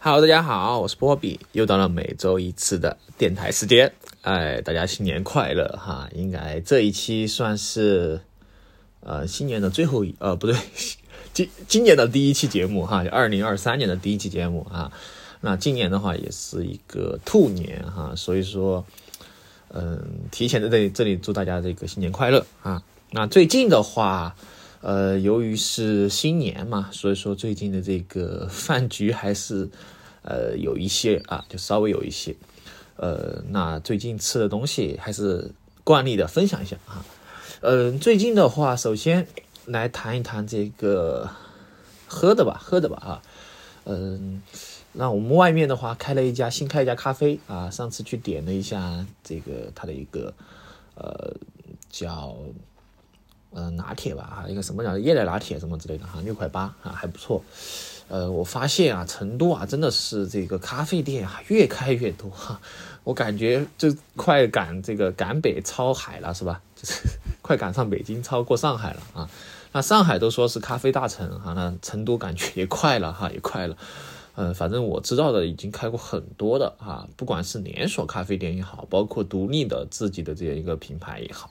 Hello，大家好，我是波比，又到了每周一次的电台时间。哎，大家新年快乐哈！应该这一期算是呃新年的最后一呃不对，今今年的第一期节目哈，二零二三年的第一期节目啊。那今年的话也是一个兔年哈，所以说嗯，提前在这里这里祝大家这个新年快乐啊。那最近的话。呃，由于是新年嘛，所以说最近的这个饭局还是呃有一些啊，就稍微有一些。呃，那最近吃的东西还是惯例的分享一下啊。嗯，最近的话，首先来谈一谈这个喝的吧，喝的吧啊。嗯，那我们外面的话开了一家新开一家咖啡啊，上次去点了一下这个它的一个呃叫。呃，拿铁吧，哈，一个什么叫液态拿铁什么之类的，哈，六块八啊，还不错。呃，我发现啊，成都啊，真的是这个咖啡店啊，越开越多哈。我感觉就快赶这个赶北超海了，是吧？就是快赶上北京，超过上海了啊。那上海都说是咖啡大城哈，那成都感觉也快了哈，也快了。嗯，反正我知道的已经开过很多的哈，不管是连锁咖啡店也好，包括独立的自己的这样一个品牌也好，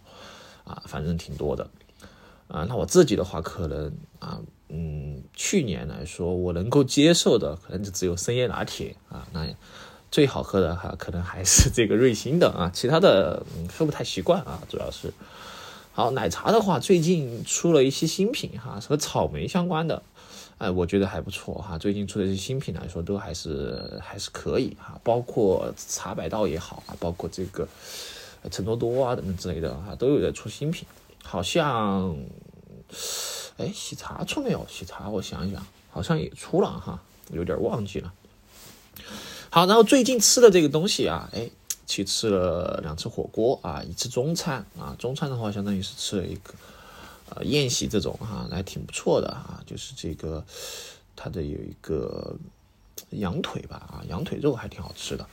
啊，反正挺多的。啊，那我自己的话，可能啊，嗯，去年来说，我能够接受的可能就只有深椰拿铁啊，那最好喝的哈，可能还是这个瑞幸的啊，其他的喝不太习惯啊，主要是。好，奶茶的话，最近出了一些新品哈，和草莓相关的，哎，我觉得还不错哈，最近出的一些新品来说，都还是还是可以哈，包括茶百道也好啊，包括这个陈多多啊等等之类的哈，都有在出新品。好像，哎，喜茶出没有？喜茶，我想一想，好像也出了哈，有点忘记了。好，然后最近吃的这个东西啊，哎，去吃了两次火锅啊，一次中餐啊，中餐的话相当于是吃了一个呃宴席这种哈，还挺不错的哈，就是这个它的有一个羊腿吧啊，羊腿肉还挺好吃的。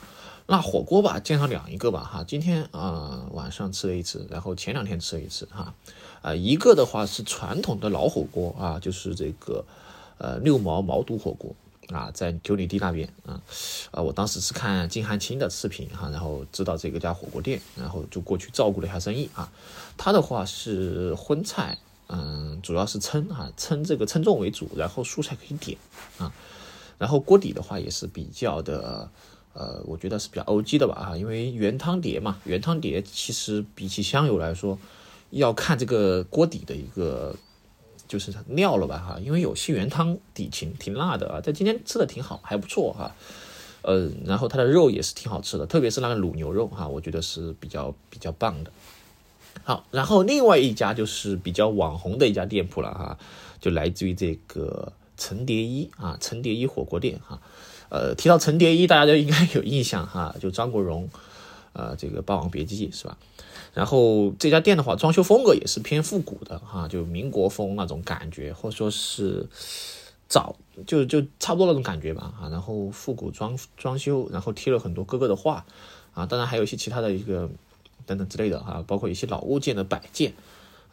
那火锅吧，见上两一个吧，哈，今天啊晚上吃了一次，然后前两天吃了一次，哈，啊一个的话是传统的老火锅啊，就是这个呃六毛毛肚火锅啊，在九里堤那边啊，啊我当时是看金汉卿的视频哈，然后知道这个家火锅店，然后就过去照顾了一下生意啊，他的话是荤菜，嗯，主要是称哈称这个称重为主，然后蔬菜可以点啊，然后锅底的话也是比较的。呃我觉得是比较 O G 的吧，哈，因为原汤碟嘛，原汤碟其实比起香油来说，要看这个锅底的一个就是料了吧，哈，因为有些原汤底挺挺辣的啊，在今天吃的挺好，还不错哈，呃，然后它的肉也是挺好吃的，特别是那个卤牛肉哈，我觉得是比较比较棒的。好，然后另外一家就是比较网红的一家店铺了哈，就来自于这个陈蝶衣啊，陈蝶衣火锅店哈。呃，提到陈蝶衣，大家都应该有印象哈，就张国荣，呃，这个《霸王别姬》是吧？然后这家店的话，装修风格也是偏复古的哈，就民国风那种感觉，或者说是早就就差不多那种感觉吧啊。然后复古装装修，然后贴了很多哥哥的画啊，当然还有一些其他的一个等等之类的哈，包括一些老物件的摆件。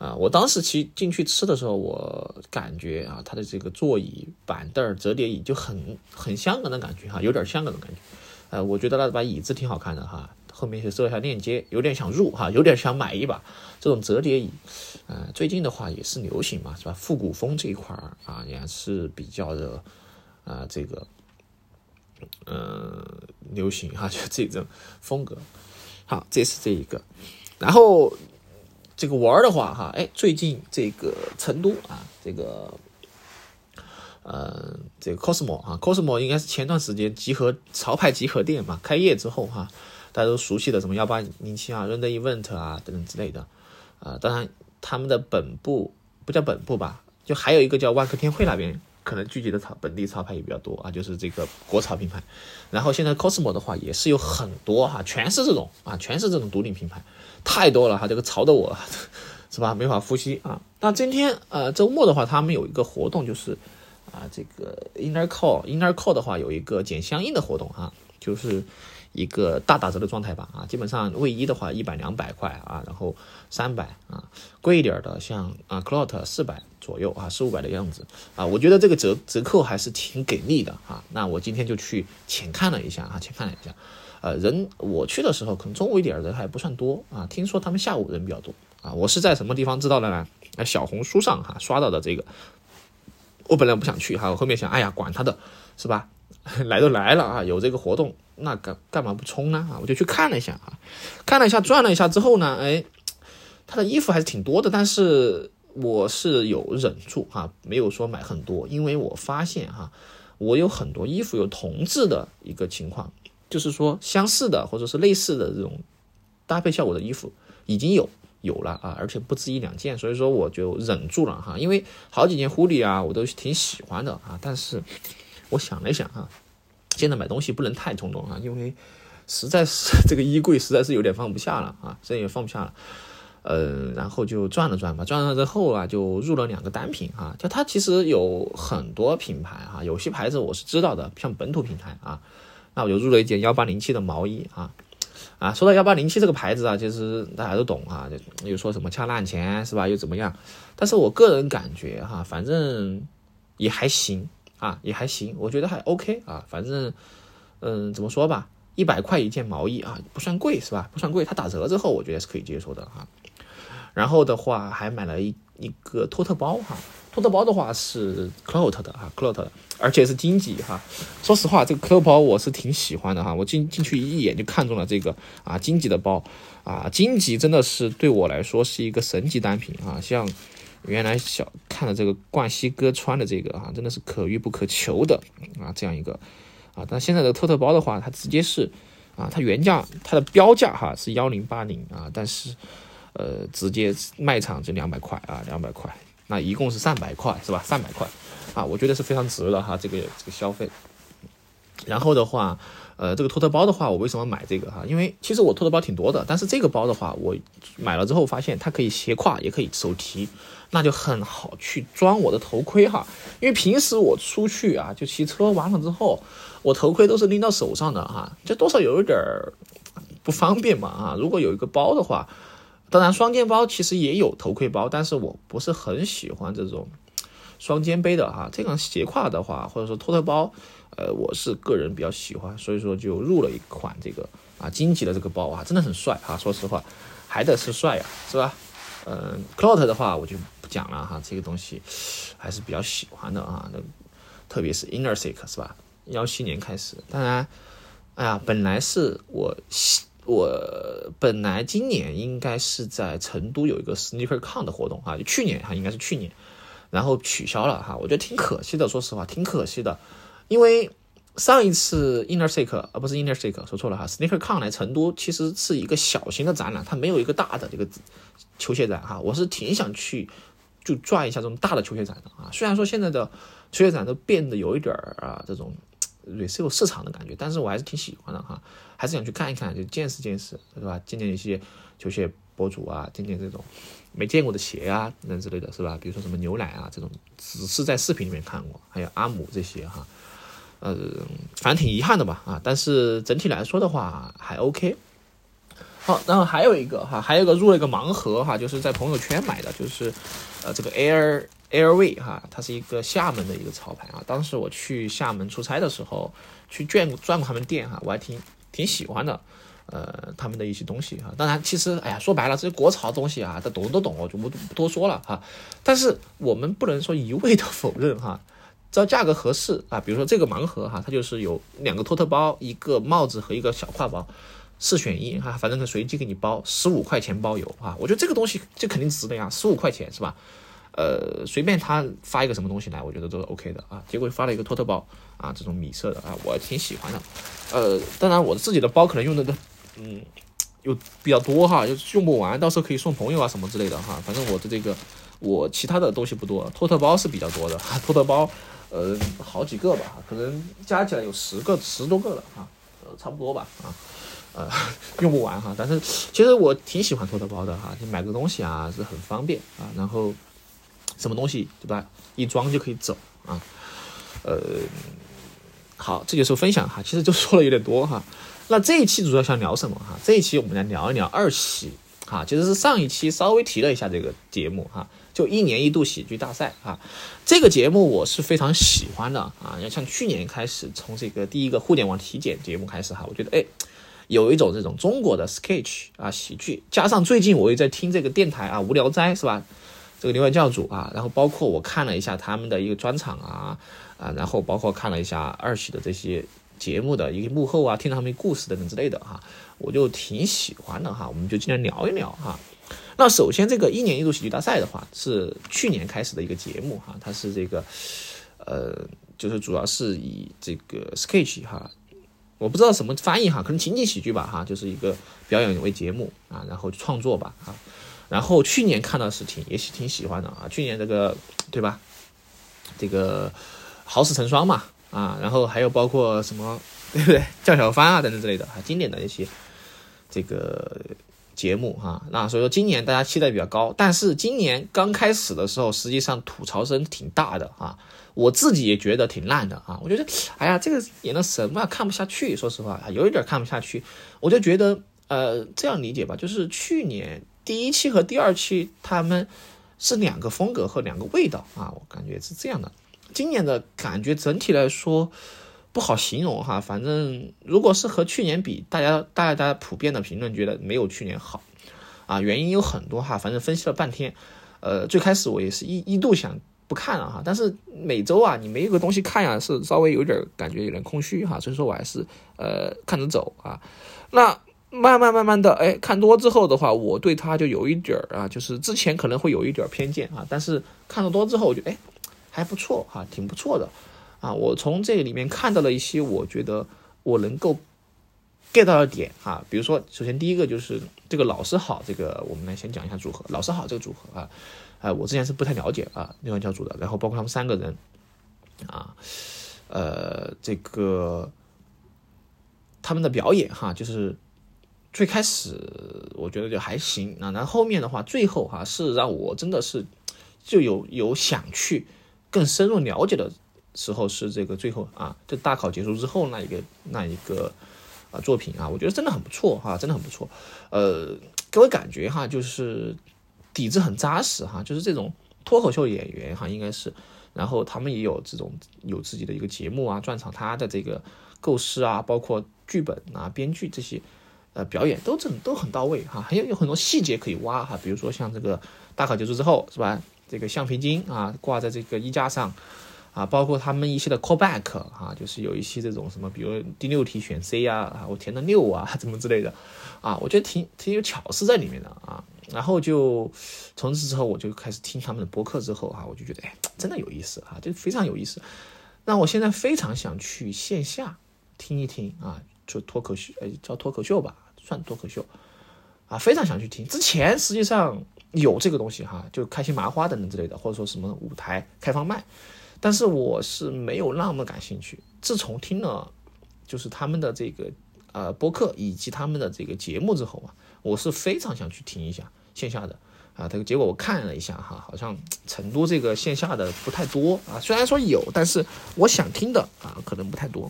啊，我当时去进去吃的时候，我感觉啊，它的这个座椅、板凳、折叠椅就很很香港的感觉哈，有点香港的感觉。呃，我觉得那把椅子挺好看的哈，后面是设一下链接，有点想入哈，有点想买一把这种折叠椅。呃，最近的话也是流行嘛，是吧？复古风这一块啊，也是比较的啊，这个嗯流行哈，就这种风格。好，这是这一个，然后。这个玩的话，哈，哎，最近这个成都啊，这个，呃，这个 Cosmo 啊，Cosmo 应该是前段时间集合潮牌集合店嘛，开业之后哈，大家都熟悉的什么幺八零七啊、，Rand Event 啊等等之类的，啊，当然他们的本部不叫本部吧，就还有一个叫万科天汇那边，可能聚集的潮本地潮牌也比较多啊，就是这个国潮品牌。然后现在 Cosmo 的话也是有很多哈，全是这种啊，全是这种独立品牌。太多了哈，这个潮的我，是吧？没法呼吸啊。那今天呃周末的话，他们有一个活动，就是啊这个 Inner Core Inner Core 的话有一个减相应的活动啊。就是一个大打折的状态吧啊，基本上卫衣的话一百两百块啊，然后三百啊，贵一点的像啊 c l o t 四百左右啊，四五百的样子啊，我觉得这个折折扣还是挺给力的啊。那我今天就去浅看了一下啊，浅看了一下，呃，人我去的时候可能中午一点人还不算多啊，听说他们下午人比较多啊。我是在什么地方知道的呢？小红书上哈刷到的这个。我本来不想去哈，我后面想，哎呀，管他的，是吧？来都来了啊，有这个活动，那干干嘛不冲呢？啊，我就去看了一下啊，看了一下，转了一下之后呢，哎，他的衣服还是挺多的，但是我是有忍住哈，没有说买很多，因为我发现哈，我有很多衣服有同质的一个情况，就是说相似的或者是类似的这种搭配效果的衣服已经有。有了啊，而且不止一两件，所以说我就忍住了哈，因为好几件狐狸啊，我都挺喜欢的啊。但是我想了一想哈，现在买东西不能太冲动啊，因为实在是 这个衣柜实在是有点放不下了啊，这也放不下了。呃，然后就转了转吧，转了之后啊，就入了两个单品啊。就它其实有很多品牌哈，有些牌子我是知道的，像本土品牌啊，那我就入了一件幺八零七的毛衣啊。啊，说到幺八零七这个牌子啊，其实大家都懂啊，又说什么恰烂钱是吧？又怎么样？但是我个人感觉哈，反正也还行啊，也还行，我觉得还 OK 啊。反正嗯，怎么说吧，一百块一件毛衣啊，不算贵是吧？不算贵，它打折之后我觉得是可以接受的哈。然后的话还买了一一个托特包哈。托特包的话是 Clout 的哈，Clout 的，而且是金级哈。说实话，这个 Clout 包我是挺喜欢的哈。我进进去一眼就看中了这个啊，金级的包啊，金级真的是对我来说是一个神级单品啊。像原来小看的这个冠希哥穿的这个啊，真的是可遇不可求的啊，这样一个啊。但现在的托特包的话，它直接是啊，它原价它的标价哈是幺零八零啊，但是呃，直接卖场就两百块啊，两百块。那一共是三百块，是吧？三百块，啊，我觉得是非常值的哈，这个这个消费。然后的话，呃，这个托特包的话，我为什么买这个哈？因为其实我托特包挺多的，但是这个包的话，我买了之后发现它可以斜挎，也可以手提，那就很好去装我的头盔哈。因为平时我出去啊，就骑车完了之后，我头盔都是拎到手上的哈，这多少有一点儿不方便嘛啊。如果有一个包的话。当然，双肩包其实也有头盔包，但是我不是很喜欢这种双肩背的哈。这种斜挎的话，或者说托特包，呃，我是个人比较喜欢，所以说就入了一款这个啊金级的这个包啊，真的很帅啊。说实话，还得是帅呀，是吧？嗯，Clout 的话我就讲了哈，这个东西还是比较喜欢的啊。那特别是 Inner Sick 是吧？幺七年开始，当然，哎呀，本来是我。我本来今年应该是在成都有一个 SneakerCon 的活动啊，去年哈，应该是去年，然后取消了哈，我觉得挺可惜的，说实话挺可惜的，因为上一次 Inner Sick 啊不是 Inner Sick 说错了哈，SneakerCon 来成都其实是一个小型的展览，它没有一个大的这个球鞋展哈，我是挺想去就转一下这种大的球鞋展的啊，虽然说现在的球鞋展都变得有一点儿啊这种。也是有市场的感觉，但是我还是挺喜欢的哈，还是想去看一看，就见识见识，是吧？见见一些球鞋博主啊，见见这种没见过的鞋啊，那之类的是吧？比如说什么牛奶啊这种，只是在视频里面看过，还有阿姆这些哈，呃，反正挺遗憾的吧啊，但是整体来说的话还 OK。好，然后还有一个哈，还有一个入了一个盲盒哈，就是在朋友圈买的，就是呃这个 Air。Airv 哈，它是一个厦门的一个潮牌啊。当时我去厦门出差的时候，去转转过他们店哈，我还挺挺喜欢的。呃，他们的一些东西哈。当然，其实哎呀，说白了，这些国潮东西啊，他懂都懂，我就不不多说了哈。但是我们不能说一味的 否认哈，只要价格合适啊，比如说这个盲盒哈，它就是有两个托特包、一个帽子和一个小挎包，四选一哈，反正随机给你包，十五块钱包邮啊。我觉得这个东西这肯定值的呀，十五块钱是吧？呃，随便他发一个什么东西来，我觉得都是 OK 的啊。结果发了一个托特包啊，这种米色的啊，我挺喜欢的。呃，当然我自己的包可能用的都，嗯，有比较多哈，就用不完，到时候可以送朋友啊什么之类的哈。反正我的这个，我其他的东西不多，托特包是比较多的。托特包，呃，好几个吧，可能加起来有十个、十多个了哈，呃，差不多吧啊，呃，用不完哈。但是其实我挺喜欢托特包的哈，你买个东西啊是很方便啊，然后。什么东西对吧？一装就可以走啊，呃，好，这就是分享哈，其实就说了有点多哈。那这一期主要想聊什么哈？这一期我们来聊一聊二喜哈，其实是上一期稍微提了一下这个节目哈，就一年一度喜剧大赛啊。这个节目我是非常喜欢的啊。要像去年开始，从这个第一个互联网体检节目开始哈，我觉得哎，有一种这种中国的 sketch 啊喜剧，加上最近我也在听这个电台啊无聊斋是吧？这个牛言教主啊，然后包括我看了一下他们的一个专场啊。啊，然后包括看了一下二喜的这些节目的一个幕后啊，听他们故事等等之类的哈，我就挺喜欢的哈，我们就今天聊一聊哈。那首先这个一年一度喜剧大赛的话，是去年开始的一个节目哈，它是这个呃，就是主要是以这个 sketch 哈，我不知道什么翻译哈，可能情景喜剧吧哈，就是一个表演为节目啊，然后创作吧啊。然后去年看到是挺也是挺喜欢的啊，去年这个对吧？这个。好事成双嘛，啊，然后还有包括什么，对不对？叫小帆啊等等之类的，啊，经典的一些这个节目哈。那所以说今年大家期待比较高，但是今年刚开始的时候，实际上吐槽声挺大的啊。我自己也觉得挺烂的啊。我觉得，哎呀，这个演的什么看不下去，说实话啊有一点看不下去。我就觉得，呃，这样理解吧，就是去年第一期和第二期他们是两个风格和两个味道啊，我感觉是这样的。今年的感觉整体来说不好形容哈，反正如果是和去年比，大家大家大家普遍的评论觉得没有去年好。啊，原因有很多哈，反正分析了半天，呃，最开始我也是一一度想不看了哈，但是每周啊你没有个东西看呀，是稍微有点感觉有点空虚哈，所以说我还是呃看着走啊，那慢慢慢慢的哎看多之后的话，我对他就有一点儿啊，就是之前可能会有一点偏见啊，但是看的多之后我就哎。还不错哈，挺不错的，啊，我从这里面看到了一些我觉得我能够 get 到的点哈，比如说，首先第一个就是这个老师好，这个我们来先讲一下组合，老师好这个组合啊，啊，我之前是不太了解啊，那个教主的，然后包括他们三个人，啊，呃，这个他们的表演哈，就是最开始我觉得就还行啊，然后后面的话，最后哈是让我真的是就有有想去。更深入了解的时候是这个最后啊，就大考结束之后那一个那一个啊作品啊，我觉得真的很不错哈，真的很不错。呃，给我感觉哈，就是底子很扎实哈，就是这种脱口秀演员哈，应该是，然后他们也有这种有自己的一个节目啊，专场，他的这个构思啊，包括剧本啊、编剧这些呃表演都很都很到位哈，还有有很多细节可以挖哈，比如说像这个大考结束之后是吧？这个橡皮筋啊，挂在这个衣架上，啊，包括他们一些的 callback 啊，就是有一些这种什么，比如第六题选 C 呀，啊，我填的六啊，怎么之类的，啊，我觉得挺挺有巧思在里面的啊。然后就从此之后，我就开始听他们的播客之后哈，我就觉得哎，真的有意思啊，就非常有意思。那我现在非常想去线下听一听啊，就脱口秀，呃，叫脱口秀吧，算脱口秀啊，非常想去听。之前实际上。有这个东西哈，就开心麻花等等之类的，或者说什么舞台开放麦，但是我是没有那么感兴趣。自从听了就是他们的这个呃播客以及他们的这个节目之后啊，我是非常想去听一下线下的啊。这个结果我看了一下哈，好像成都这个线下的不太多啊。虽然说有，但是我想听的啊可能不太多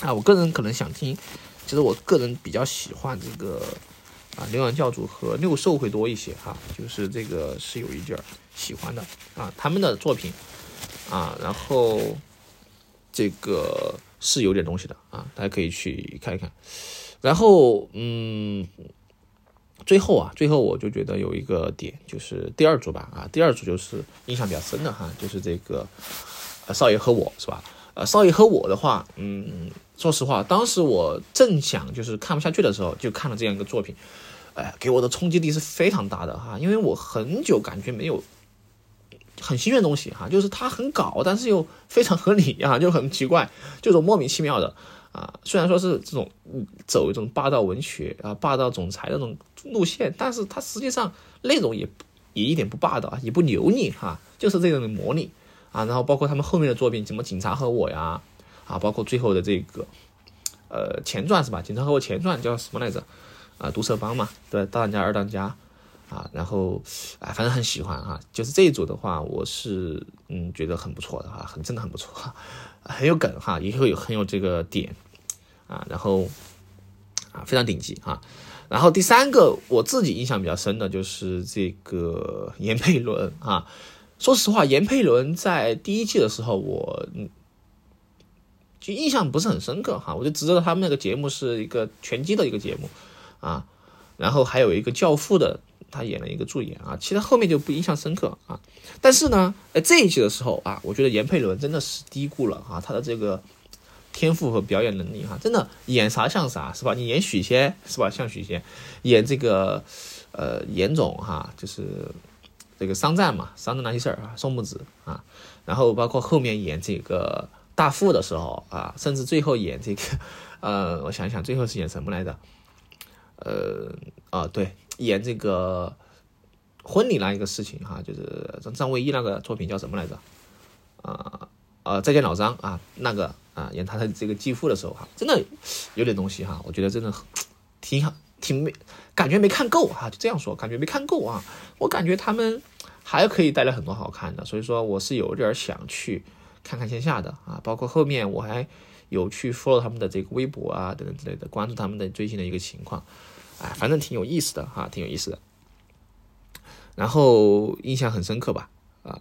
啊。我个人可能想听，其实我个人比较喜欢这个。啊，牛羊教主和六兽会多一些哈，就是这个是有一点喜欢的啊，他们的作品啊，然后这个是有点东西的啊，大家可以去看一看。然后嗯，最后啊，最后我就觉得有一个点，就是第二组吧啊，第二组就是印象比较深的哈，就是这个少爷和我是吧？呃，少爷和我的话，嗯，说实话，当时我正想就是看不下去的时候，就看了这样一个作品。哎，给我的冲击力是非常大的哈，因为我很久感觉没有很新鲜的东西哈，就是它很搞，但是又非常合理 啊，就很奇怪，这种莫名其妙的啊。虽然说是这种走一种霸道文学啊、霸道总裁那种路线，但是它实际上内容也也一点不霸道啊，也不油腻哈，就是这种的魔力啊。然后包括他们后面的作品，什么警察和我呀，啊，包括最后的这个呃前传是吧？警察和我前传叫什么来着？啊，毒蛇帮嘛，对，大当家、二当家，啊，然后啊，反正很喜欢啊，就是这一组的话，我是嗯觉得很不错的哈，很真的很不错哈，很有梗哈，也会有很有这个点啊，然后啊非常顶级哈，然后第三个我自己印象比较深的就是这个 严佩伦啊，说实话，严佩伦在第一季的时候我嗯就印象不是很深刻哈，我就只知道他们那个节目是一个拳击的一个节目啊，然后还有一个教父的。他演了一个助演啊，其实后面就不印象深刻啊。但是呢，呃，这一集的时候啊，我觉得严佩伦真的是低估了啊，他的这个天赋和表演能力哈，真的演啥像啥是吧？你演许仙是吧？像许仙，演这个呃严总哈，就是这个商战嘛，商战那些事儿啊，宋木子啊，然后包括后面演这个大副的时候啊，甚至最后演这个呃，我想想，最后是演什么来着？呃啊，对。演这个婚礼那一个事情哈，就是张张卫一那个作品叫什么来着？啊啊，再见老张啊，那个啊，演他的这个继父的时候哈，真的有点东西哈，我觉得真的挺好，挺没感觉没看够哈，就这样说，感觉没看够啊，我感觉他们还可以带来很多好看的，所以说我是有点想去看看线下的啊，包括后面我还有去 follow 他们的这个微博啊等等之类的，关注他们的最新的一个情况。哎，反正挺有意思的哈，挺有意思的。然后印象很深刻吧？啊，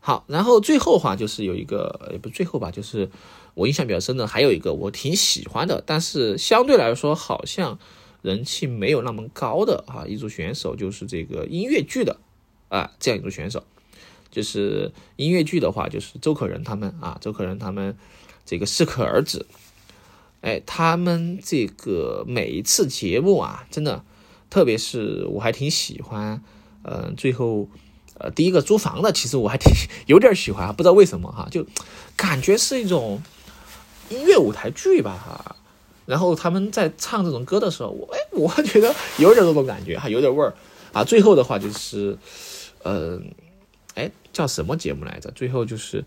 好，然后最后话就是有一个，也不最后吧，就是我印象比较深的，还有一个我挺喜欢的，但是相对来说好像人气没有那么高的啊，一组选手就是这个音乐剧的啊，这样一组选手，就是音乐剧的话就是周可人他们啊，周可人他们这个适可而止。哎，他们这个每一次节目啊，真的，特别是我还挺喜欢，呃，最后，呃，第一个租房的，其实我还挺 有点喜欢，不知道为什么哈，就感觉是一种音乐舞台剧吧哈。然后他们在唱这种歌的时候，我哎，我觉得有点这种感觉还，有点味儿啊。最后的话就是，呃，哎，叫什么节目来着？最后就是，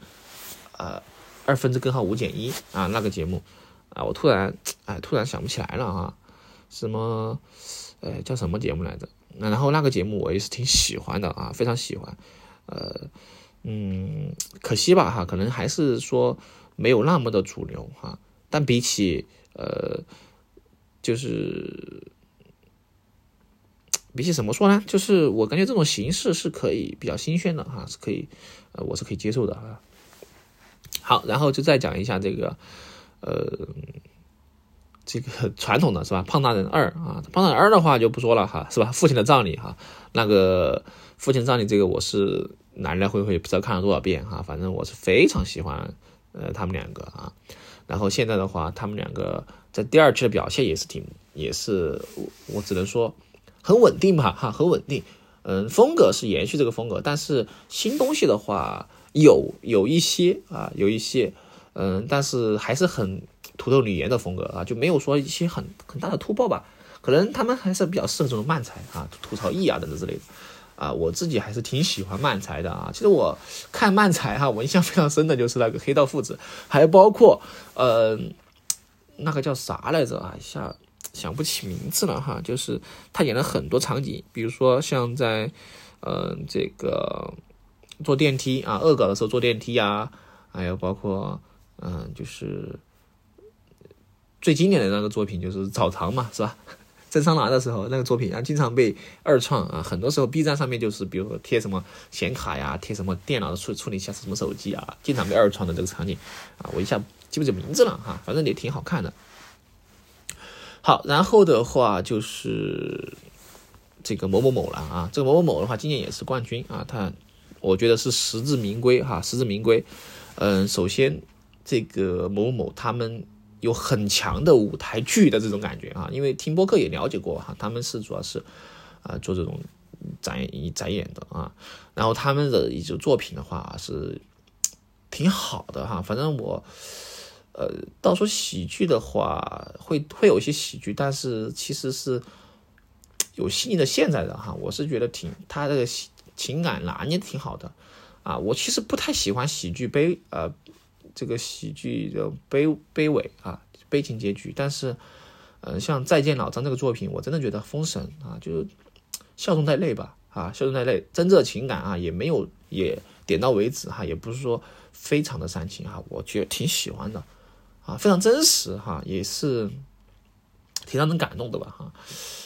呃，二分之根号五减一啊，那个节目。啊，我突然哎，突然想不起来了啊，什么，呃，叫什么节目来着？那然后那个节目我也是挺喜欢的啊，非常喜欢。呃，嗯，可惜吧哈，可能还是说没有那么的主流哈。但比起呃，就是比起怎么说呢？就是我感觉这种形式是可以比较新鲜的哈，是可以，呃，我是可以接受的啊。好，然后就再讲一下这个。呃，这个传统的是吧？胖大人二啊，胖大人二的话就不说了哈，是吧？父亲的葬礼哈，那个父亲葬礼这个我是来来回回不知道看了多少遍哈，反正我是非常喜欢呃他们两个啊。然后现在的话，他们两个在第二期的表现也是挺，也是我只能说很稳定吧哈，很稳定。嗯，风格是延续这个风格，但是新东西的话有有一些啊，有一些。嗯，但是还是很土豆女言的风格啊，就没有说一些很很大的突破吧。可能他们还是比较适合这种慢才啊，吐槽艺啊等等之类的啊。我自己还是挺喜欢慢才的啊。其实我看慢才哈，我印象非常深的就是那个黑道父子，还包括呃那个叫啥来着啊，一下想不起名字了哈。就是他演了很多场景，比如说像在嗯这个坐电梯啊，恶搞的时候坐电梯啊，还有包括。嗯，就是最经典的那个作品就是澡堂嘛，是吧？蒸桑拿的时候那个作品啊，经常被二创啊。很多时候 B 站上面就是，比如说贴什么显卡呀，贴什么电脑的处处理下什么手机啊，经常被二创的这个场景啊，我一下记不起名字了哈，反正也挺好看的。好，然后的话就是这个某某某了啊，这个某某某的话，今年也是冠军啊，他我觉得是实至名归哈，实至名归。嗯，首先。这个某某他们有很强的舞台剧的这种感觉啊，因为听播客也了解过哈，他们是主要是啊做这种展演展演的啊，然后他们的一些作品的话是挺好的哈，反正我呃到说喜剧的话会会有一些喜剧，但是其实是有细腻的现在的哈，我是觉得挺他这个情感拿捏挺好的啊，我其实不太喜欢喜剧悲呃。这个喜剧的悲悲尾啊，悲情结局。但是，嗯，像《再见老张》这个作品，我真的觉得封神啊，就是笑中带泪吧啊，笑中带泪，真正的情感啊也没有也点到为止哈，也不是说非常的煽情哈，我觉得挺喜欢的啊，非常真实哈，也是挺让人感动的吧哈。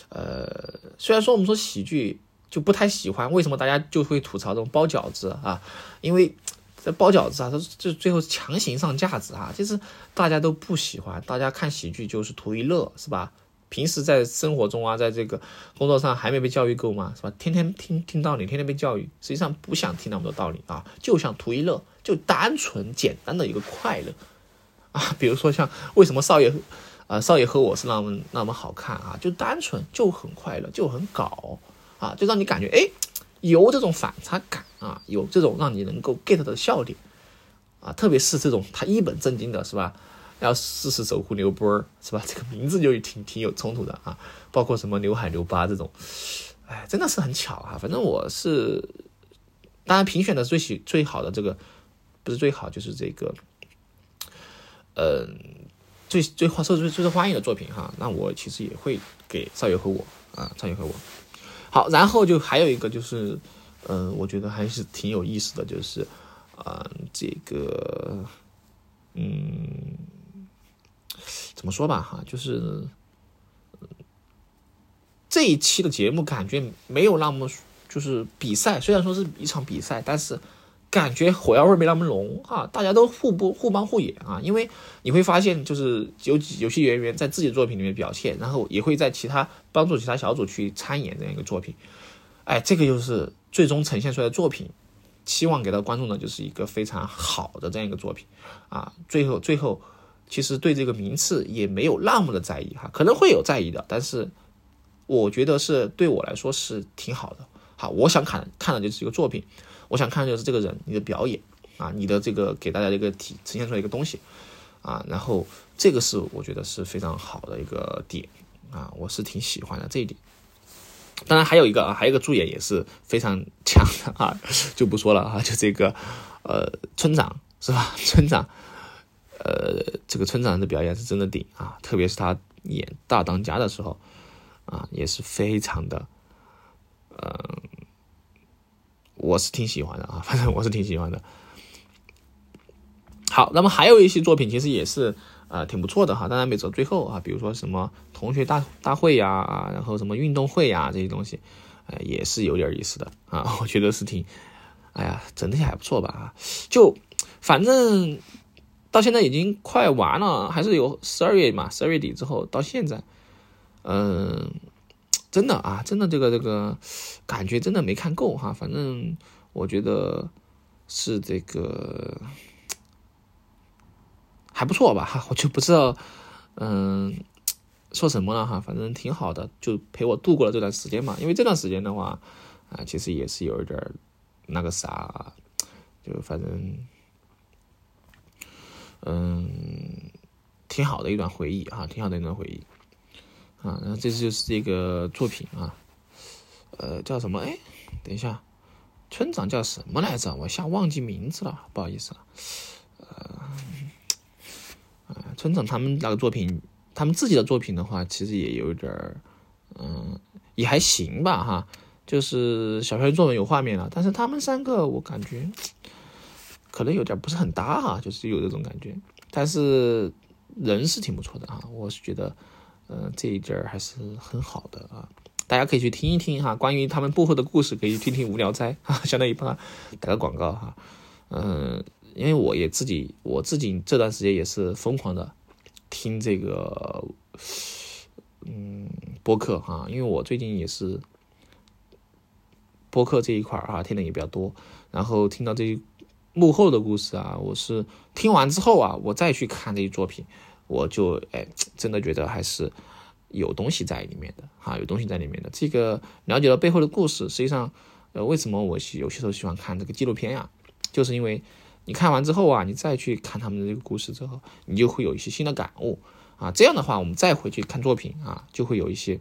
呃，虽然说我们说喜剧就不太喜欢，为什么大家就会吐槽这种包饺子啊？因为这包饺子啊，他就最后强行上价值啊，其实大家都不喜欢，大家看喜剧就是图一乐，是吧？平时在生活中啊，在这个工作上还没被教育够吗？是吧？天天听听道理，天天被教育，实际上不想听那么多道理啊，就想图一乐，就单纯简单的一个快乐啊。比如说像为什么少爷。啊，少爷和我是那么那么好看啊，就单纯就很快乐，就很搞啊，就让你感觉哎，有这种反差感啊，有这种让你能够 get 的笑点啊，特别是这种他一本正经的是吧，要试试守护刘波儿是吧，这个名字就挺挺有冲突的啊，包括什么刘海刘疤这种，哎，真的是很巧啊，反正我是，当然评选的最喜最好的这个不是最好就是这个，嗯。最最受最最受欢迎的作品哈，那我其实也会给少爷和我啊，少爷和我。好，然后就还有一个就是，嗯，我觉得还是挺有意思的，就是啊，这个，嗯，怎么说吧哈，就是这一期的节目感觉没有那么就是比赛，虽然说是一场比赛，但是。感觉火药味没那么浓啊，大家都互不互帮互演啊，因为你会发现，就是有有些演员在自己的作品里面表现，然后也会在其他帮助其他小组去参演这样一个作品，哎，这个就是最终呈现出来的作品，期望给到观众的就是一个非常好的这样一个作品啊。最后最后，其实对这个名次也没有那么的在意哈，可能会有在意的，但是我觉得是对我来说是挺好的。好，我想看看的就是一个作品。我想看的就是这个人，你的表演啊，你的这个给大家一个体呈现出来一个东西啊，然后这个是我觉得是非常好的一个点啊，我是挺喜欢的这一点。当然还有一个啊，还有一个助演也是非常强的啊，就不说了啊，就这个呃村长是吧？村长，呃，这个村长的表演是真的顶啊，特别是他演大当家的时候啊，也是非常的嗯。我是挺喜欢的啊，反正我是挺喜欢的。好，那么还有一些作品其实也是呃挺不错的哈，当然没走最后啊，比如说什么同学大大会呀啊，然后什么运动会呀这些东西，呃也是有点意思的啊，我觉得是挺，哎呀整体还不错吧啊，就反正到现在已经快完了，还是有十二月嘛，十二月底之后到现在，嗯。真的啊，真的这个这个感觉真的没看够哈，反正我觉得是这个还不错吧哈，我就不知道嗯说什么了哈，反正挺好的，就陪我度过了这段时间嘛。因为这段时间的话啊，其实也是有一点那个啥，就反正嗯挺好的一段回忆啊，挺好的一段回忆。啊，然后这次就是这个作品啊，呃，叫什么？哎，等一下，村长叫什么来着？我一下忘记名字了，不好意思了。呃，村长他们那个作品，他们自己的作品的话，其实也有点儿，嗯，也还行吧，哈，就是小学作文有画面了，但是他们三个我感觉可能有点不是很搭哈，就是有这种感觉，但是人是挺不错的哈，我是觉得。嗯，这一阵儿还是很好的啊，大家可以去听一听哈，关于他们幕后的故事，可以听听无聊斋啊，相当于帮他打个广告哈。嗯，因为我也自己，我自己这段时间也是疯狂的听这个嗯播客哈，因为我最近也是播客这一块儿啊听的也比较多，然后听到这些幕后的故事啊，我是听完之后啊，我再去看这些作品。我就哎，真的觉得还是有东西在里面的哈，有东西在里面的。这个了解了背后的故事，实际上，呃，为什么我有些时候喜欢看这个纪录片呀？就是因为你看完之后啊，你再去看他们的这个故事之后，你就会有一些新的感悟啊。这样的话，我们再回去看作品啊，就会有一些，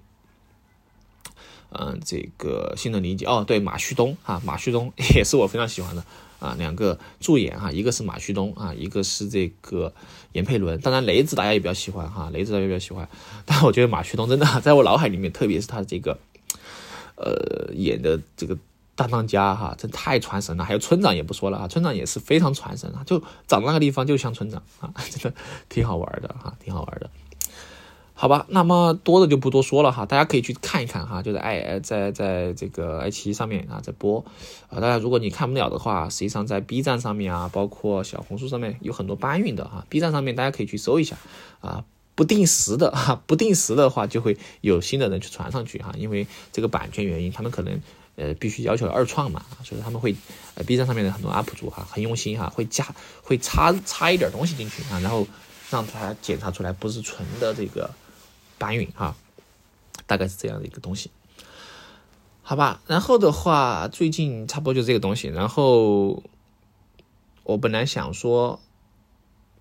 嗯，这个新的理解。哦，对，马旭东啊，马旭东 也是我非常喜欢的。啊，两个助演哈，一个是马旭东啊，一个是这个闫佩伦。当然雷子大家也比较喜欢哈，雷子大家比较喜欢。但我觉得马旭东真的在我脑海里面，特别是他这个，呃演的这个大当家哈，真太传神了。还有村长也不说了啊，村长也是非常传神啊，就长那个地方就像村长啊，真的挺好玩的哈，挺好玩的。好吧，那么多的就不多说了哈，大家可以去看一看哈，就在爱在在这个爱奇艺上面啊在播啊。大家如果你看不了的话，实际上在 B 站上面啊，包括小红书上面有很多搬运的哈。B 站上面大家可以去搜一下啊，不定时的哈，不定时的话就会有新的人去传上去哈，因为这个版权原因，他们可能呃必须要求二创嘛，所以他们会呃 B 站上面的很多 UP 主哈很用心哈，会加会插插一点东西进去啊，然后让它检查出来不是纯的这个。搬运哈，大概是这样的一个东西，好吧。然后的话，最近差不多就这个东西。然后我本来想说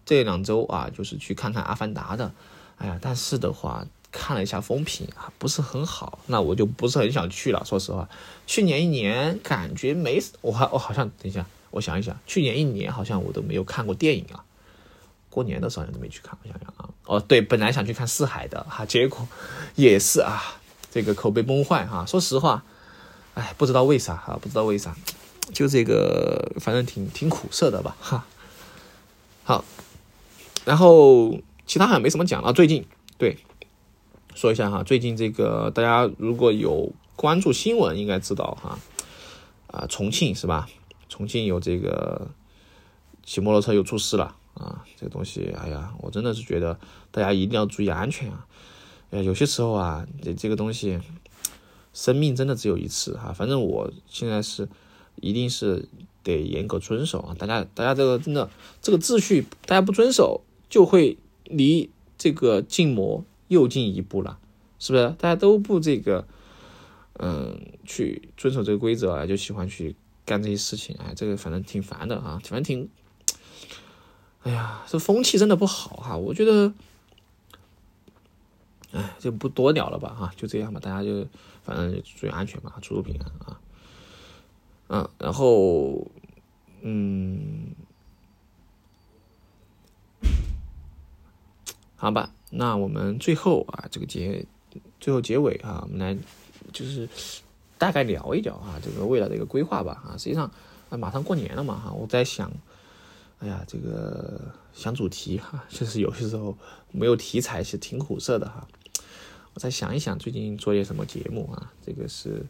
这两周啊，就是去看看《阿凡达》的，哎呀，但是的话看了一下风评啊，不是很好，那我就不是很想去了。说实话，去年一年感觉没我还我好像等一下，我想一想，去年一年好像我都没有看过电影啊。过年的时候好像都没去看，我想想啊，哦对，本来想去看四海的哈，结果也是啊，这个口碑崩坏哈。说实话，哎，不知道为啥哈，不知道为啥，就这个反正挺挺苦涩的吧哈。好，然后其他好像没什么讲了。最近对，说一下哈，最近这个大家如果有关注新闻，应该知道哈，啊，重庆是吧？重庆有这个骑摩托车又出事了。啊，这个东西，哎呀，我真的是觉得大家一定要注意安全啊！哎，有些时候啊，这这个东西，生命真的只有一次哈。反正我现在是，一定是得严格遵守啊！大家，大家这个真的这个秩序，大家不遵守，就会离这个禁摩又进一步了，是不是？大家都不这个，嗯，去遵守这个规则啊，就喜欢去干这些事情，哎，这个反正挺烦的啊，反正挺。哎呀，这风气真的不好哈！我觉得，哎，就不多聊了吧哈，就这样吧，大家就反正注意安全吧，出入平安啊。嗯，然后，嗯，好吧，那我们最后啊，这个结最后结尾啊，我们来就是大概聊一聊啊，这个未来的一个规划吧啊。实际上啊，马上过年了嘛哈，我在想。哎呀，这个想主题哈，确实 有些时候没有题材是挺苦涩的哈。我再想一想，最近做些什么节目啊？这个是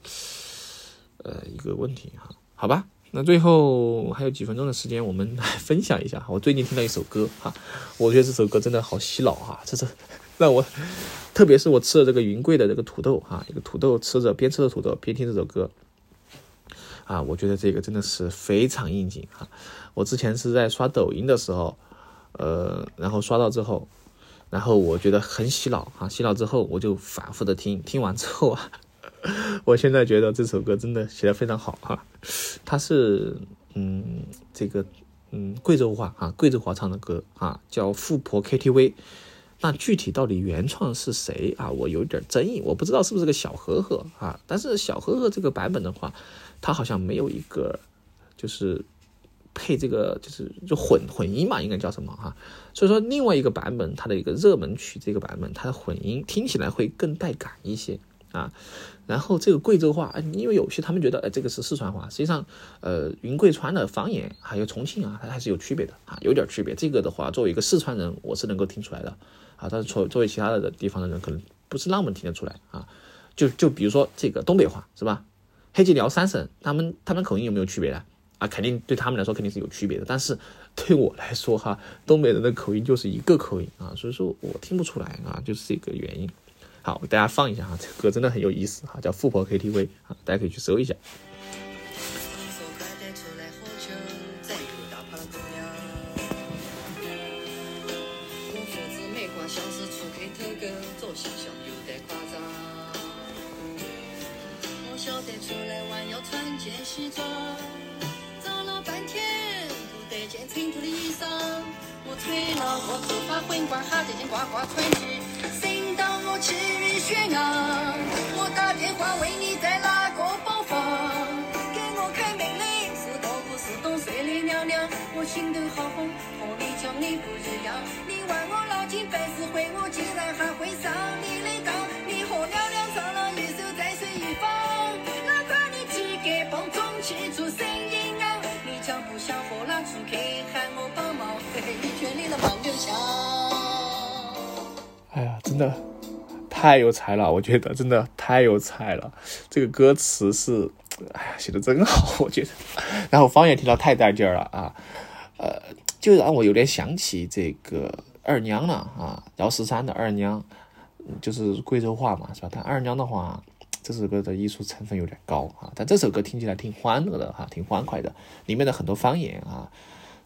呃一个问题哈。好吧，那最后还有几分钟的时间，我们来分享一下。我最近听到一首歌哈，我觉得这首歌真的好洗脑哈，这是让我，特别是我吃了这个云贵的这个土豆哈，一个土豆吃着边吃着土豆边听这首歌。啊，我觉得这个真的是非常应景哈！我之前是在刷抖音的时候，呃，然后刷到之后，然后我觉得很洗脑哈，洗脑之后我就反复的听，听完之后啊，我现在觉得这首歌真的写的非常好哈。它是嗯，这个嗯贵州话啊，贵州话唱的歌啊，叫《富婆 KTV》。那具体到底原创是谁啊？我有点争议，我不知道是不是个小呵呵啊。但是小呵呵这个版本的话。它好像没有一个，就是配这个，就是就混混音嘛，应该叫什么哈？所以说另外一个版本，它的一个热门曲这个版本，它的混音听起来会更带感一些啊。然后这个贵州话，因为有些他们觉得，哎，这个是四川话，实际上，呃，云贵川的方言还有重庆啊，它还是有区别的啊，有点区别。这个的话，作为一个四川人，我是能够听出来的啊，但是作作为其他的地方的人，可能不是那么听得出来啊。就就比如说这个东北话，是吧？黑吉辽三省，他们他们口音有没有区别的啊？肯定对他们来说肯定是有区别的，但是对我来说哈，东北人的口音就是一个口音啊，所以说我听不出来啊，就是这个原因。好，我给大家放一下哈，这歌真的很有意思哈，叫《富婆 KTV》啊，大家可以去搜一下。西装，找了半天不得件衬托的衣裳。我吹了我头发混管，哈这件呱呱穿起，我气日悬。我打电话问你在哪个包房，给我开门的是个不是懂事的娘娘。我心头好慌，和你讲的不一样。你问我老筋办事会，我竟然还会上你的当。你和娘娘唱了一手在水一方，哪管你几个帮中去做生意啊？你讲不想和那出客喊我帮忙，嘿嘿，你全力了帮就下。哎呀，真的。太有才了，我觉得真的太有才了。这个歌词是，哎呀，写的真好，我觉得。然后方言听到太带劲儿了啊，呃，就让我有点想起这个二娘了啊，姚十三的二娘，就是贵州话嘛，是吧？但二娘的话。这首歌的艺术成分有点高啊，但这首歌听起来挺欢乐的哈，挺欢快的。里面的很多方言啊，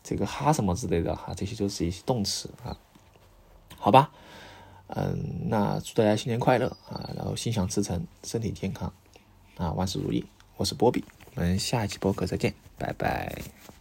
这个哈什么之类的哈，这些都是一些动词啊。好吧，嗯，那祝大家新年快乐啊，然后心想事成，身体健康啊，万事如意。我是波比，我们下一期播客再见，拜拜。